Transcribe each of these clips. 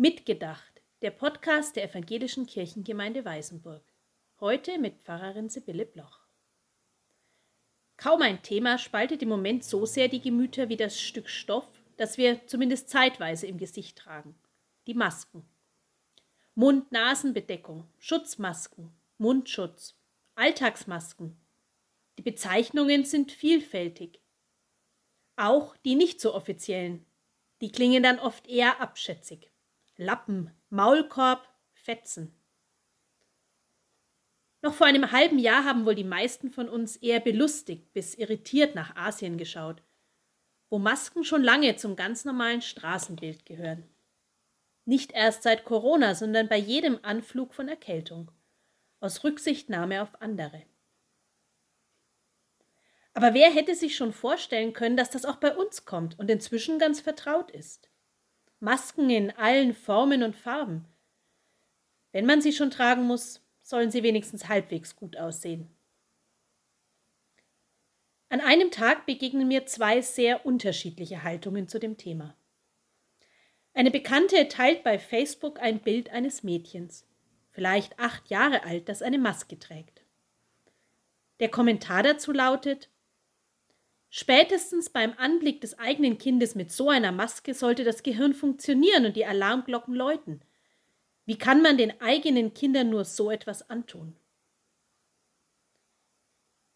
Mitgedacht, der Podcast der Evangelischen Kirchengemeinde Weißenburg. Heute mit Pfarrerin Sibylle Bloch. Kaum ein Thema spaltet im Moment so sehr die Gemüter wie das Stück Stoff, das wir zumindest zeitweise im Gesicht tragen. Die Masken. Mund-Nasen-Bedeckung, Schutzmasken, Mundschutz, Alltagsmasken. Die Bezeichnungen sind vielfältig. Auch die nicht so offiziellen. Die klingen dann oft eher abschätzig. Lappen, Maulkorb, Fetzen. Noch vor einem halben Jahr haben wohl die meisten von uns eher belustigt bis irritiert nach Asien geschaut, wo Masken schon lange zum ganz normalen Straßenbild gehören. Nicht erst seit Corona, sondern bei jedem Anflug von Erkältung, aus Rücksichtnahme auf andere. Aber wer hätte sich schon vorstellen können, dass das auch bei uns kommt und inzwischen ganz vertraut ist? Masken in allen Formen und Farben. Wenn man sie schon tragen muss, sollen sie wenigstens halbwegs gut aussehen. An einem Tag begegnen mir zwei sehr unterschiedliche Haltungen zu dem Thema. Eine Bekannte teilt bei Facebook ein Bild eines Mädchens, vielleicht acht Jahre alt, das eine Maske trägt. Der Kommentar dazu lautet Spätestens beim Anblick des eigenen Kindes mit so einer Maske sollte das Gehirn funktionieren und die Alarmglocken läuten. Wie kann man den eigenen Kindern nur so etwas antun?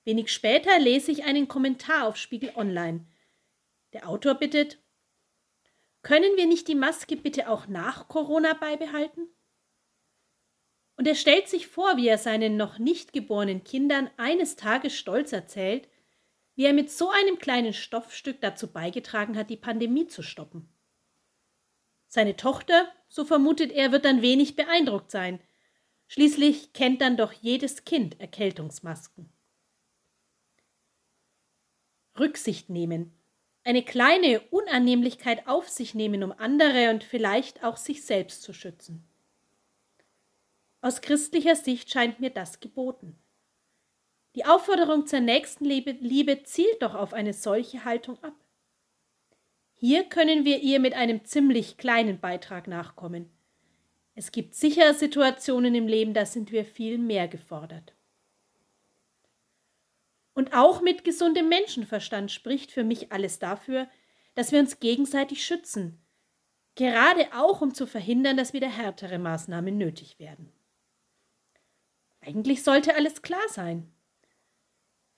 Wenig später lese ich einen Kommentar auf Spiegel Online. Der Autor bittet, können wir nicht die Maske bitte auch nach Corona beibehalten? Und er stellt sich vor, wie er seinen noch nicht geborenen Kindern eines Tages stolz erzählt, wie er mit so einem kleinen Stoffstück dazu beigetragen hat, die Pandemie zu stoppen. Seine Tochter, so vermutet er, wird dann wenig beeindruckt sein. Schließlich kennt dann doch jedes Kind Erkältungsmasken. Rücksicht nehmen. Eine kleine Unannehmlichkeit auf sich nehmen, um andere und vielleicht auch sich selbst zu schützen. Aus christlicher Sicht scheint mir das geboten. Die Aufforderung zur Nächstenliebe Liebe zielt doch auf eine solche Haltung ab. Hier können wir ihr mit einem ziemlich kleinen Beitrag nachkommen. Es gibt sicher Situationen im Leben, da sind wir viel mehr gefordert. Und auch mit gesundem Menschenverstand spricht für mich alles dafür, dass wir uns gegenseitig schützen, gerade auch um zu verhindern, dass wieder härtere Maßnahmen nötig werden. Eigentlich sollte alles klar sein.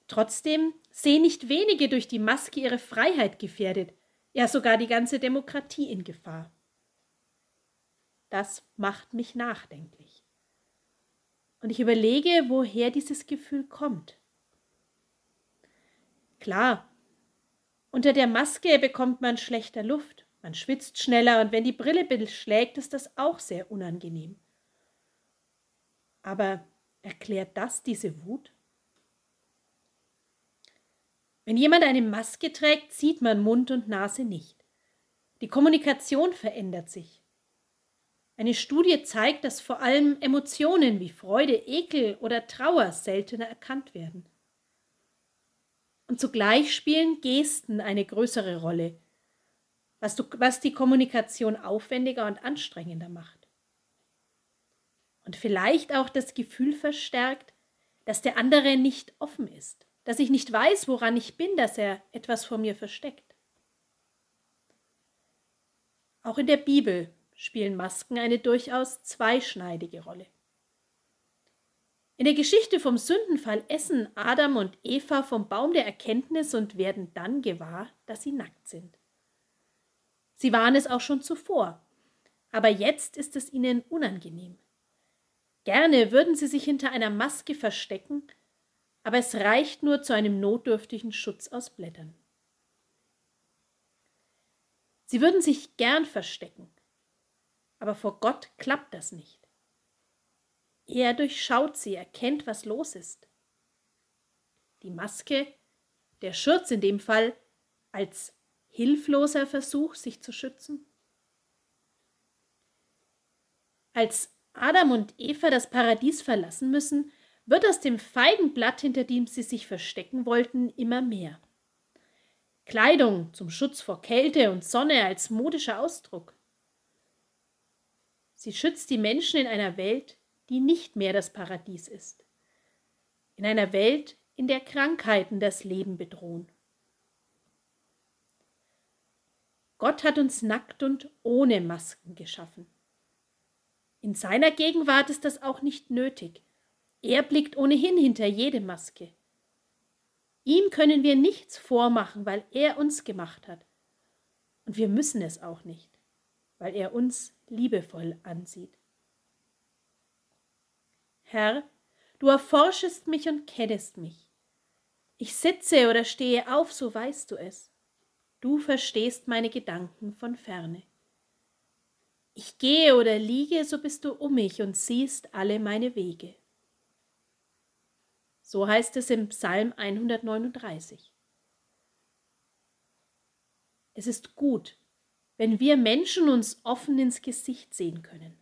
Trotzdem sehen nicht wenige durch die Maske ihre Freiheit gefährdet, ja sogar die ganze Demokratie in Gefahr. Das macht mich nachdenklich. Und ich überlege, woher dieses Gefühl kommt. Klar, unter der Maske bekommt man schlechter Luft, man schwitzt schneller und wenn die Brille beschlägt, ist das auch sehr unangenehm. Aber erklärt das diese Wut? Wenn jemand eine Maske trägt, sieht man Mund und Nase nicht. Die Kommunikation verändert sich. Eine Studie zeigt, dass vor allem Emotionen wie Freude, Ekel oder Trauer seltener erkannt werden. Und zugleich spielen Gesten eine größere Rolle, was, du, was die Kommunikation aufwendiger und anstrengender macht. Und vielleicht auch das Gefühl verstärkt, dass der andere nicht offen ist dass ich nicht weiß, woran ich bin, dass er etwas vor mir versteckt. Auch in der Bibel spielen Masken eine durchaus zweischneidige Rolle. In der Geschichte vom Sündenfall essen Adam und Eva vom Baum der Erkenntnis und werden dann gewahr, dass sie nackt sind. Sie waren es auch schon zuvor, aber jetzt ist es ihnen unangenehm. Gerne würden sie sich hinter einer Maske verstecken, aber es reicht nur zu einem notdürftigen Schutz aus Blättern. Sie würden sich gern verstecken, aber vor Gott klappt das nicht. Er durchschaut sie, erkennt, was los ist. Die Maske, der Schurz in dem Fall, als hilfloser Versuch, sich zu schützen? Als Adam und Eva das Paradies verlassen müssen, wird aus dem Feigenblatt, hinter dem sie sich verstecken wollten, immer mehr. Kleidung zum Schutz vor Kälte und Sonne als modischer Ausdruck. Sie schützt die Menschen in einer Welt, die nicht mehr das Paradies ist. In einer Welt, in der Krankheiten das Leben bedrohen. Gott hat uns nackt und ohne Masken geschaffen. In seiner Gegenwart ist das auch nicht nötig. Er blickt ohnehin hinter jede Maske. Ihm können wir nichts vormachen, weil er uns gemacht hat. Und wir müssen es auch nicht, weil er uns liebevoll ansieht. Herr, du erforschest mich und kennest mich. Ich sitze oder stehe auf, so weißt du es. Du verstehst meine Gedanken von ferne. Ich gehe oder liege, so bist du um mich und siehst alle meine Wege. So heißt es im Psalm 139. Es ist gut, wenn wir Menschen uns offen ins Gesicht sehen können.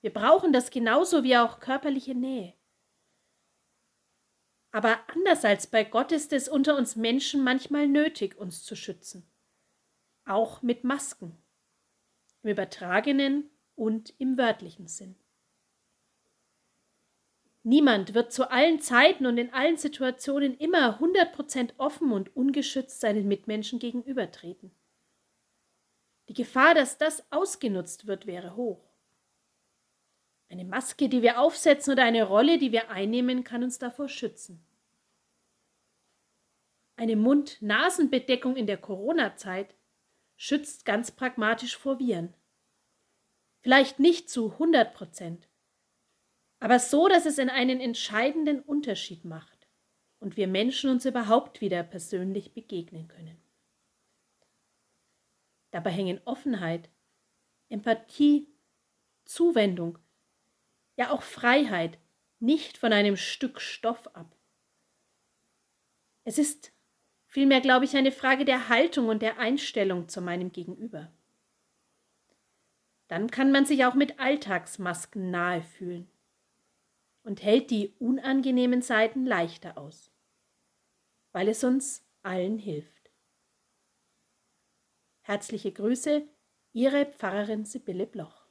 Wir brauchen das genauso wie auch körperliche Nähe. Aber anders als bei Gott ist es unter uns Menschen manchmal nötig, uns zu schützen. Auch mit Masken. Im übertragenen und im wörtlichen Sinn. Niemand wird zu allen Zeiten und in allen Situationen immer 100% offen und ungeschützt seinen Mitmenschen gegenübertreten. Die Gefahr, dass das ausgenutzt wird, wäre hoch. Eine Maske, die wir aufsetzen oder eine Rolle, die wir einnehmen, kann uns davor schützen. Eine Mund-Nasen-Bedeckung in der Corona-Zeit schützt ganz pragmatisch vor Viren. Vielleicht nicht zu 100 Prozent, aber so, dass es einen entscheidenden Unterschied macht und wir Menschen uns überhaupt wieder persönlich begegnen können. Dabei hängen Offenheit, Empathie, Zuwendung, ja auch Freiheit nicht von einem Stück Stoff ab. Es ist vielmehr, glaube ich, eine Frage der Haltung und der Einstellung zu meinem Gegenüber. Dann kann man sich auch mit Alltagsmasken nahe fühlen und hält die unangenehmen Seiten leichter aus, weil es uns allen hilft. Herzliche Grüße, Ihre Pfarrerin Sibylle Bloch.